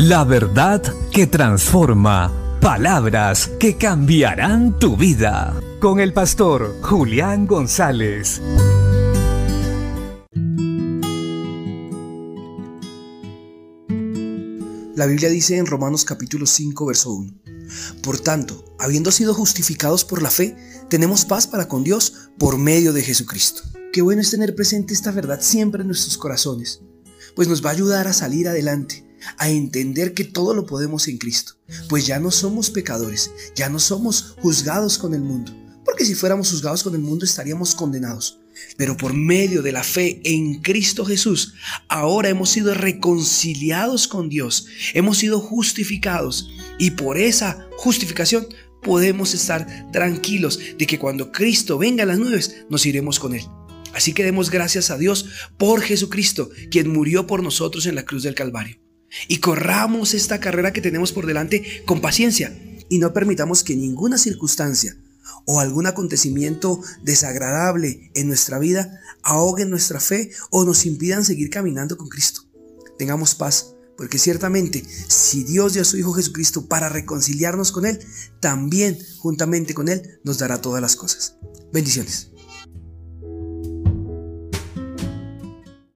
La verdad que transforma. Palabras que cambiarán tu vida. Con el pastor Julián González. La Biblia dice en Romanos capítulo 5, verso 1. Por tanto, habiendo sido justificados por la fe, tenemos paz para con Dios por medio de Jesucristo. Qué bueno es tener presente esta verdad siempre en nuestros corazones, pues nos va a ayudar a salir adelante, a entender que todo lo podemos en Cristo, pues ya no somos pecadores, ya no somos juzgados con el mundo, porque si fuéramos juzgados con el mundo estaríamos condenados. Pero por medio de la fe en Cristo Jesús, ahora hemos sido reconciliados con Dios, hemos sido justificados y por esa justificación podemos estar tranquilos de que cuando Cristo venga a las nubes nos iremos con Él. Así que demos gracias a Dios por Jesucristo, quien murió por nosotros en la cruz del Calvario. Y corramos esta carrera que tenemos por delante con paciencia y no permitamos que ninguna circunstancia o algún acontecimiento desagradable en nuestra vida ahogue nuestra fe o nos impidan seguir caminando con Cristo. Tengamos paz, porque ciertamente si Dios dio a su Hijo Jesucristo para reconciliarnos con Él, también juntamente con Él nos dará todas las cosas. Bendiciones.